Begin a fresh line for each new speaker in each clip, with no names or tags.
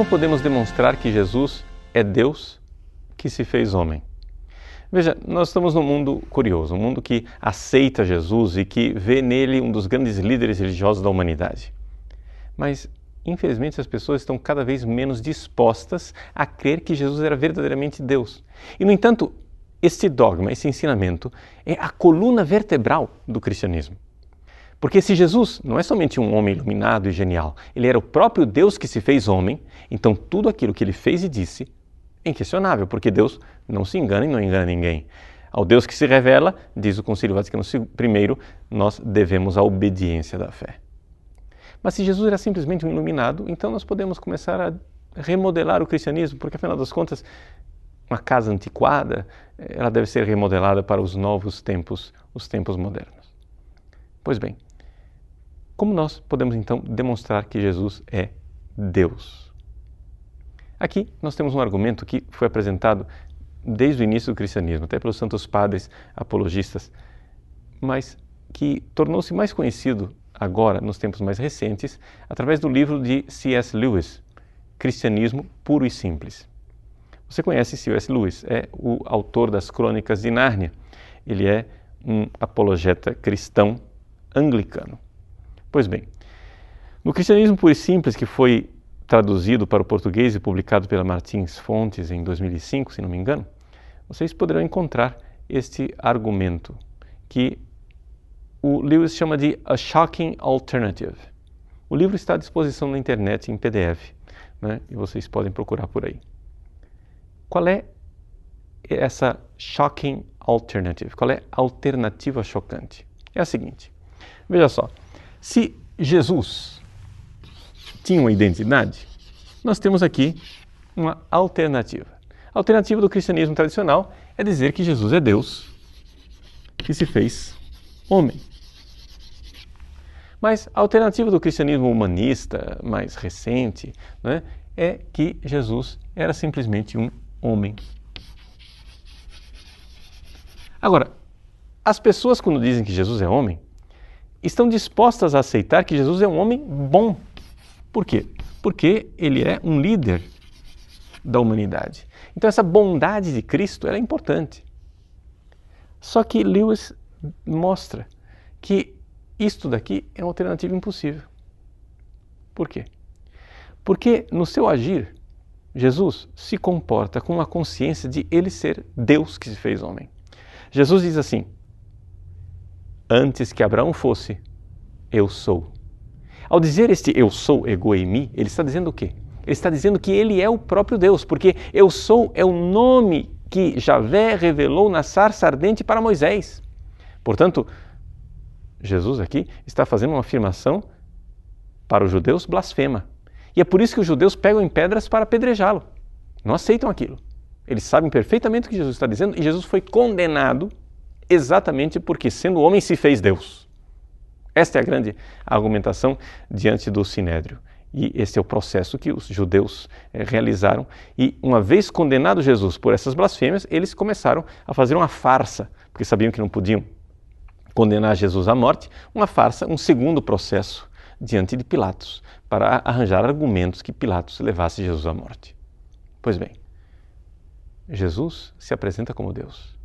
Como podemos demonstrar que Jesus é Deus que se fez homem? Veja, nós estamos num mundo curioso, um mundo que aceita Jesus e que vê nele um dos grandes líderes religiosos da humanidade. Mas, infelizmente, as pessoas estão cada vez menos dispostas a crer que Jesus era verdadeiramente Deus. E, no entanto, este dogma, esse ensinamento, é a coluna vertebral do cristianismo. Porque se Jesus não é somente um homem iluminado e genial, ele era o próprio Deus que se fez homem, então tudo aquilo que ele fez e disse é inquestionável, porque Deus não se engana e não engana ninguém. Ao Deus que se revela, diz o Concílio Vaticano I, nós devemos a obediência da fé. Mas se Jesus era simplesmente um iluminado, então nós podemos começar a remodelar o cristianismo, porque afinal das contas, uma casa antiquada, ela deve ser remodelada para os novos tempos, os tempos modernos. Pois bem, como nós podemos então demonstrar que Jesus é Deus? Aqui nós temos um argumento que foi apresentado desde o início do cristianismo, até pelos santos padres apologistas, mas que tornou-se mais conhecido agora, nos tempos mais recentes, através do livro de C.S. Lewis, Cristianismo Puro e Simples. Você conhece C.S. Lewis, é o autor das Crônicas de Nárnia. Ele é um apologeta cristão anglicano. Pois bem, no Cristianismo Puro e Simples, que foi traduzido para o português e publicado pela Martins Fontes em 2005, se não me engano, vocês poderão encontrar este argumento que o Lewis chama de A Shocking Alternative. O livro está à disposição na internet em PDF né, e vocês podem procurar por aí. Qual é essa shocking alternative? Qual é a alternativa chocante? É a seguinte: veja só, se Jesus tinha uma identidade, nós temos aqui uma alternativa. A alternativa do cristianismo tradicional é dizer que Jesus é Deus que se fez homem. Mas a alternativa do cristianismo humanista mais recente né, é que Jesus era simplesmente um homem. Agora, as pessoas, quando dizem que Jesus é homem, estão dispostas a aceitar que Jesus é um homem bom. Por quê? Porque ele é um líder da humanidade. Então essa bondade de Cristo é importante. Só que Lewis mostra que isto daqui é uma alternativa impossível. Por quê? Porque no seu agir, Jesus se comporta com a consciência de ele ser Deus que se fez homem. Jesus diz assim: Antes que Abraão fosse, eu sou. Ao dizer este eu sou, ego e mi, ele está dizendo o quê? Ele está dizendo que ele é o próprio Deus, porque eu sou é o nome que Javé revelou na sarça ardente para Moisés. Portanto, Jesus aqui está fazendo uma afirmação para os judeus blasfema. E é por isso que os judeus pegam em pedras para apedrejá-lo. Não aceitam aquilo. Eles sabem perfeitamente o que Jesus está dizendo e Jesus foi condenado exatamente porque, sendo homem, se fez Deus. Esta é a grande argumentação diante do sinédrio. E esse é o processo que os judeus é, realizaram. E uma vez condenado Jesus por essas blasfêmias, eles começaram a fazer uma farsa, porque sabiam que não podiam condenar Jesus à morte, uma farsa, um segundo processo diante de Pilatos, para arranjar argumentos que Pilatos levasse Jesus à morte. Pois bem, Jesus se apresenta como Deus.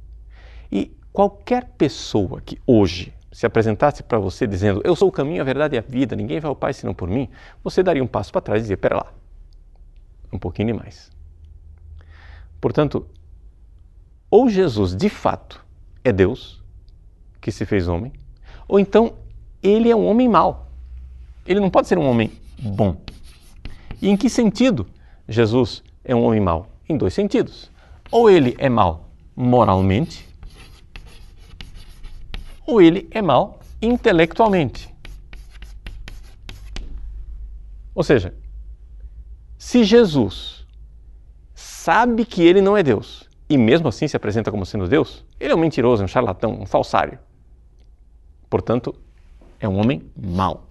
E qualquer pessoa que hoje se apresentasse para você dizendo eu sou o caminho, a verdade e a vida, ninguém vai ao Pai senão por mim, você daria um passo para trás e dizia, pera lá, um pouquinho demais. Portanto, ou Jesus de fato é Deus, que se fez homem, ou então ele é um homem mau. Ele não pode ser um homem bom. E em que sentido Jesus é um homem mau? Em dois sentidos. Ou ele é mau moralmente, ou ele é mau intelectualmente. Ou seja, se Jesus sabe que ele não é Deus e mesmo assim se apresenta como sendo Deus, ele é um mentiroso, um charlatão, um falsário. Portanto, é um homem mau.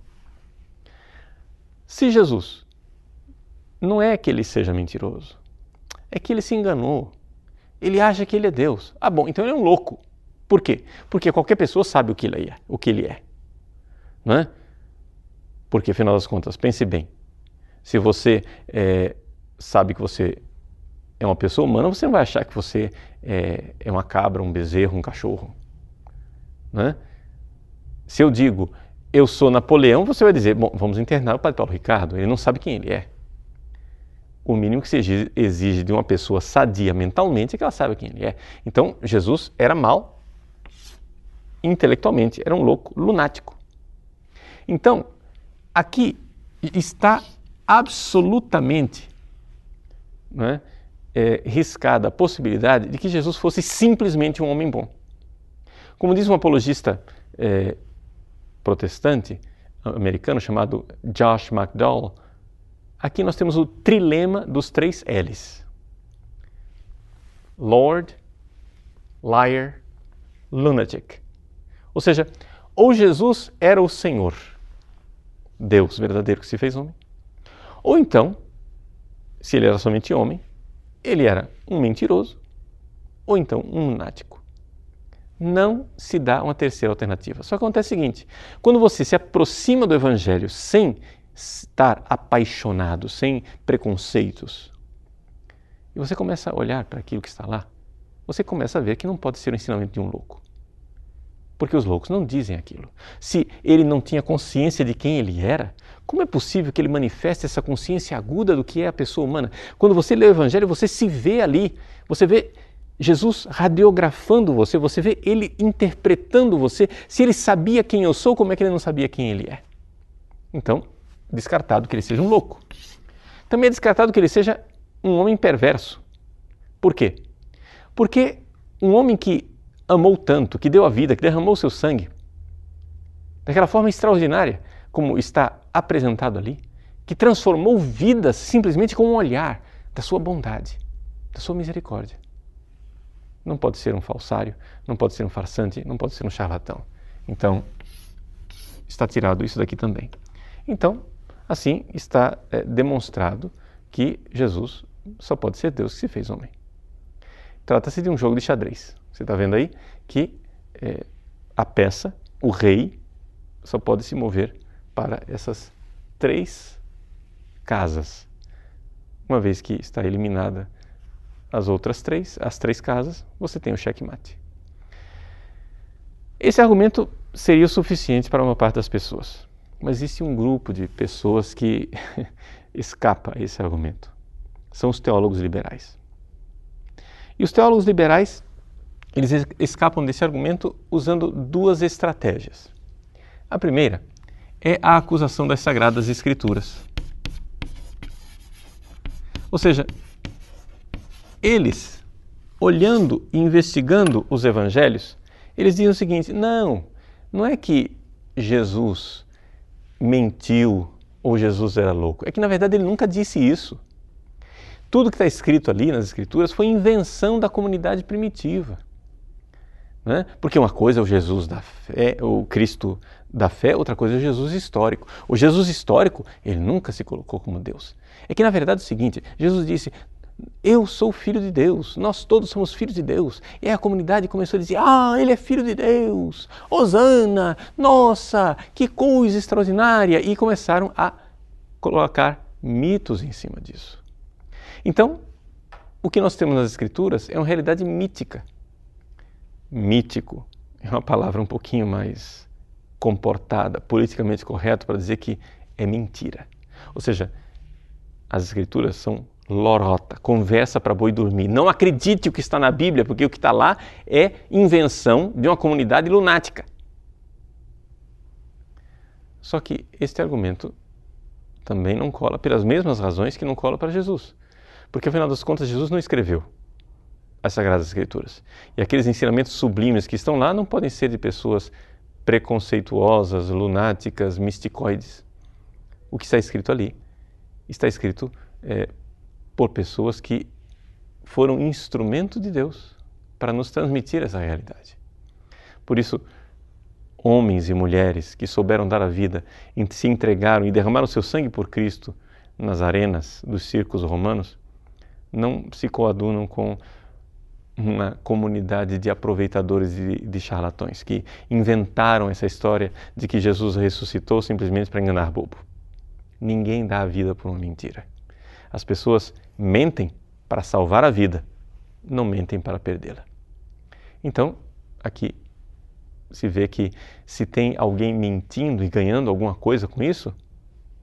Se Jesus não é que ele seja mentiroso, é que ele se enganou. Ele acha que ele é Deus. Ah, bom, então ele é um louco. Por quê? Porque qualquer pessoa sabe o que ele é. O que ele é. Não é? Porque, afinal das contas, pense bem. Se você é, sabe que você é uma pessoa humana, você não vai achar que você é, é uma cabra, um bezerro, um cachorro. Né? Se eu digo, eu sou Napoleão, você vai dizer, bom, vamos internar o Padre Paulo Ricardo, ele não sabe quem ele é. O mínimo que se exige de uma pessoa sadia mentalmente é que ela saiba quem ele é. Então, Jesus era mal intelectualmente, era um louco lunático. Então, aqui está absolutamente né, é, riscada a possibilidade de que Jesus fosse simplesmente um homem bom. Como diz um apologista é, protestante americano chamado Josh McDowell, aqui nós temos o trilema dos três L's: Lord, Liar, Lunatic. Ou seja, ou Jesus era o Senhor, Deus verdadeiro que se fez homem, ou então, se ele era somente homem, ele era um mentiroso ou então um lunático. Não se dá uma terceira alternativa. Só acontece o seguinte: quando você se aproxima do Evangelho sem estar apaixonado, sem preconceitos, e você começa a olhar para aquilo que está lá, você começa a ver que não pode ser o ensinamento de um louco. Porque os loucos não dizem aquilo. Se ele não tinha consciência de quem ele era, como é possível que ele manifeste essa consciência aguda do que é a pessoa humana? Quando você lê o Evangelho, você se vê ali, você vê Jesus radiografando você, você vê ele interpretando você. Se ele sabia quem eu sou, como é que ele não sabia quem ele é? Então, descartado que ele seja um louco. Também é descartado que ele seja um homem perverso. Por quê? Porque um homem que amou tanto, que deu a vida, que derramou seu sangue, daquela forma extraordinária, como está apresentado ali, que transformou vidas simplesmente com um olhar da sua bondade, da sua misericórdia. Não pode ser um falsário, não pode ser um farsante, não pode ser um charlatão. Então, está tirado isso daqui também. Então, assim está é, demonstrado que Jesus só pode ser Deus que se fez homem. Trata-se de um jogo de xadrez. Você está vendo aí que é, a peça, o rei, só pode se mover para essas três casas. Uma vez que está eliminada as outras três, as três casas, você tem o checkmate. Esse argumento seria o suficiente para uma parte das pessoas, mas existe um grupo de pessoas que escapa a esse argumento. São os teólogos liberais. E os teólogos liberais eles escapam desse argumento usando duas estratégias. A primeira é a acusação das Sagradas Escrituras. Ou seja, eles, olhando e investigando os evangelhos, eles dizem o seguinte: não, não é que Jesus mentiu ou Jesus era louco. É que na verdade ele nunca disse isso. Tudo que está escrito ali nas Escrituras foi invenção da comunidade primitiva. Né? Porque uma coisa é o Jesus da fé, o Cristo da fé, outra coisa é o Jesus histórico. O Jesus histórico, ele nunca se colocou como Deus. É que na verdade é o seguinte: Jesus disse, eu sou filho de Deus, nós todos somos filhos de Deus. E a comunidade começou a dizer: Ah, ele é filho de Deus, Hosana, nossa, que coisa extraordinária! E começaram a colocar mitos em cima disso. Então, o que nós temos nas Escrituras é uma realidade mítica mítico é uma palavra um pouquinho mais comportada, politicamente correto para dizer que é mentira. Ou seja, as escrituras são lorota, conversa para boi dormir. Não acredite o que está na Bíblia, porque o que está lá é invenção de uma comunidade lunática. Só que este argumento também não cola pelas mesmas razões que não cola para Jesus. Porque afinal das contas, Jesus não escreveu as Sagradas Escrituras. E aqueles ensinamentos sublimes que estão lá não podem ser de pessoas preconceituosas, lunáticas, misticoides. O que está escrito ali está escrito é, por pessoas que foram instrumento de Deus para nos transmitir essa realidade. Por isso, homens e mulheres que souberam dar a vida, se entregaram e derramaram seu sangue por Cristo nas arenas dos circos romanos, não se coadunam com uma comunidade de aproveitadores e de charlatões que inventaram essa história de que Jesus ressuscitou simplesmente para enganar bobo. Ninguém dá a vida por uma mentira. As pessoas mentem para salvar a vida, não mentem para perdê-la. Então, aqui se vê que se tem alguém mentindo e ganhando alguma coisa com isso,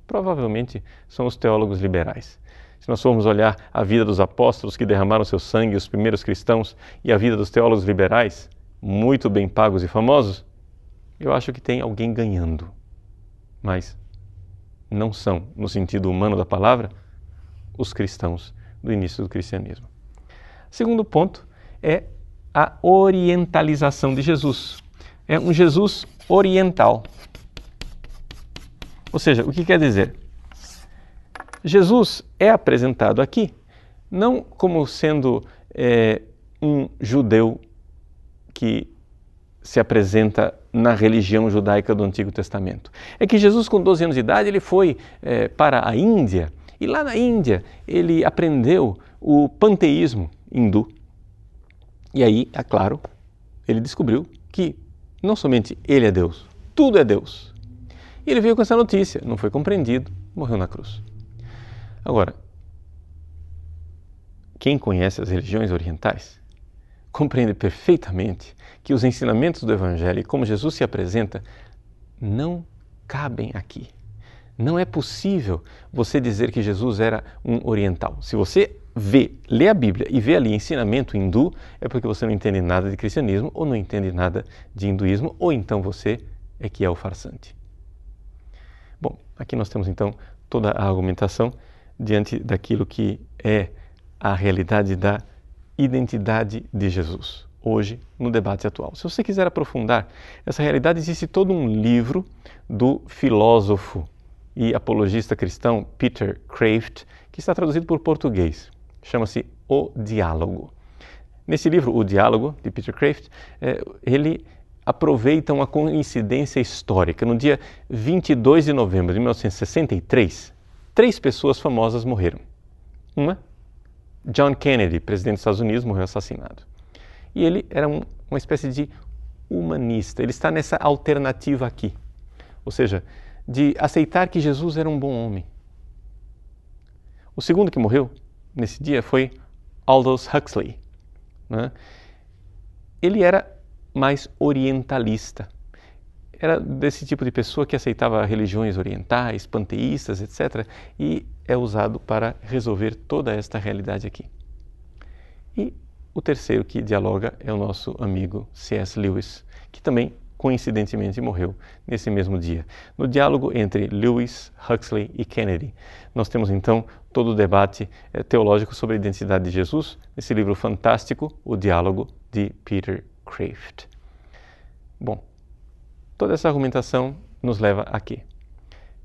provavelmente são os teólogos liberais. Se nós formos olhar a vida dos apóstolos que derramaram seu sangue, os primeiros cristãos, e a vida dos teólogos liberais, muito bem pagos e famosos, eu acho que tem alguém ganhando. Mas não são, no sentido humano da palavra, os cristãos do início do cristianismo. Segundo ponto é a orientalização de Jesus. É um Jesus oriental. Ou seja, o que quer dizer? Jesus é apresentado aqui não como sendo é, um judeu que se apresenta na religião judaica do Antigo Testamento. É que Jesus, com 12 anos de idade, ele foi é, para a Índia e lá na Índia ele aprendeu o panteísmo hindu. E aí, é claro, ele descobriu que não somente ele é Deus, tudo é Deus. E ele veio com essa notícia, não foi compreendido, morreu na cruz. Agora, quem conhece as religiões orientais compreende perfeitamente que os ensinamentos do Evangelho e como Jesus se apresenta não cabem aqui. Não é possível você dizer que Jesus era um oriental. Se você vê, lê a Bíblia e vê ali ensinamento hindu, é porque você não entende nada de cristianismo ou não entende nada de hinduísmo, ou então você é que é o farsante. Bom, aqui nós temos então toda a argumentação diante daquilo que é a realidade da identidade de Jesus, hoje no debate atual. Se você quiser aprofundar essa realidade, existe todo um livro do filósofo e apologista cristão Peter Kraft, que está traduzido por português. Chama-se O Diálogo. Nesse livro, O Diálogo, de Peter Kraft, é, ele aproveita uma coincidência histórica. No dia 22 de novembro de 1963, três pessoas famosas morreram. Uma, John Kennedy, presidente dos Estados Unidos, morreu assassinado. E ele era um, uma espécie de humanista. Ele está nessa alternativa aqui. Ou seja, de aceitar que Jesus era um bom homem. O segundo que morreu nesse dia foi Aldous Huxley. Né? Ele era mais orientalista. Era desse tipo de pessoa que aceitava religiões orientais, panteístas, etc. E é usado para resolver toda esta realidade aqui. E o terceiro que dialoga é o nosso amigo C.S. Lewis, que também coincidentemente morreu nesse mesmo dia. No diálogo entre Lewis, Huxley e Kennedy, nós temos então todo o debate eh, teológico sobre a identidade de Jesus, nesse livro fantástico, O Diálogo de Peter Kraft. Bom, toda essa argumentação nos leva a quê?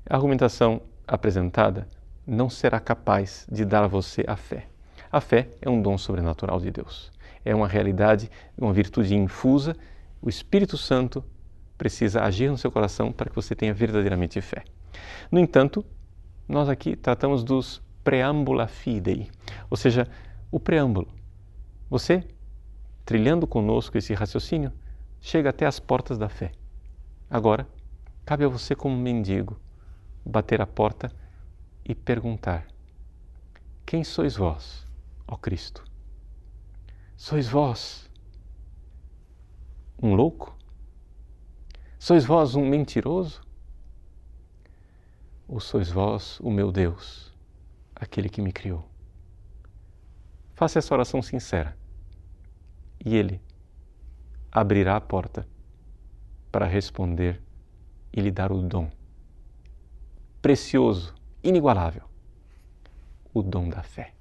A argumentação apresentada não será capaz de dar a você a fé. A fé é um dom sobrenatural de Deus. É uma realidade, uma virtude infusa o Espírito Santo precisa agir no seu coração para que você tenha verdadeiramente fé. No entanto, nós aqui tratamos dos preambula fidei, ou seja, o preâmbulo. Você, trilhando conosco esse raciocínio, chega até as portas da fé. Agora, cabe a você, como mendigo, bater a porta e perguntar: Quem sois vós, ó Cristo? Sois vós um louco? Sois vós um mentiroso? Ou sois vós o meu Deus, aquele que me criou? Faça essa oração sincera e Ele abrirá a porta para responder e lhe dar o dom precioso, inigualável, o dom da fé.